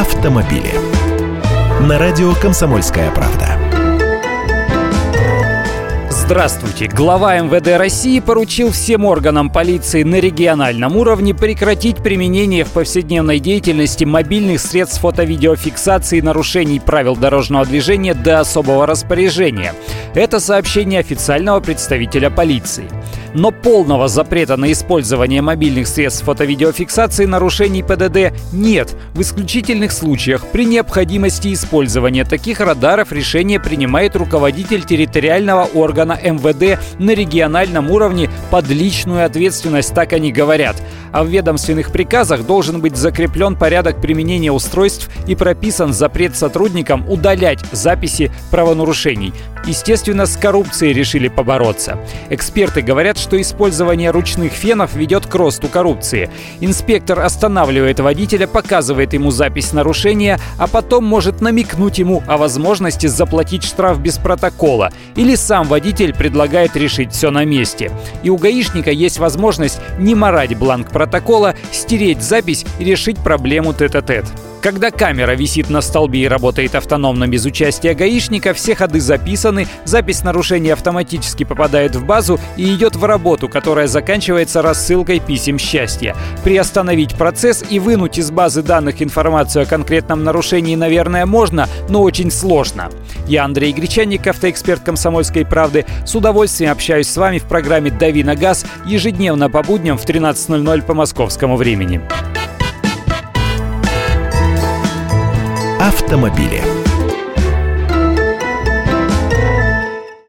автомобили. На радио «Комсомольская правда». Здравствуйте. Глава МВД России поручил всем органам полиции на региональном уровне прекратить применение в повседневной деятельности мобильных средств фото-видеофиксации нарушений правил дорожного движения до особого распоряжения. Это сообщение официального представителя полиции. Но полного запрета на использование мобильных средств фото-видеофиксации нарушений ПДД нет. В исключительных случаях при необходимости использования таких радаров решение принимает руководитель территориального органа МВД на региональном уровне под личную ответственность, так они говорят. А в ведомственных приказах должен быть закреплен порядок применения устройств и прописан запрет сотрудникам удалять записи правонарушений. Естественно, с коррупцией решили побороться. Эксперты говорят, что использование ручных фенов ведет к росту коррупции. Инспектор останавливает водителя, показывает ему запись нарушения, а потом может намекнуть ему о возможности заплатить штраф без протокола. Или сам водитель предлагает решить все на месте. И у гаишника есть возможность не морать бланк протокола, стереть запись и решить проблему тет-а-тет. -тет. Когда камера висит на столбе и работает автономно без участия гаишника, все ходы записаны, запись нарушения автоматически попадает в базу и идет в работу, которая заканчивается рассылкой писем счастья. Приостановить процесс и вынуть из базы данных информацию о конкретном нарушении, наверное, можно, но очень сложно. Я Андрей Гречанник, автоэксперт «Комсомольской правды». С удовольствием общаюсь с вами в программе «Дави на газ» ежедневно по будням в 13.00 по московскому времени. автомобили.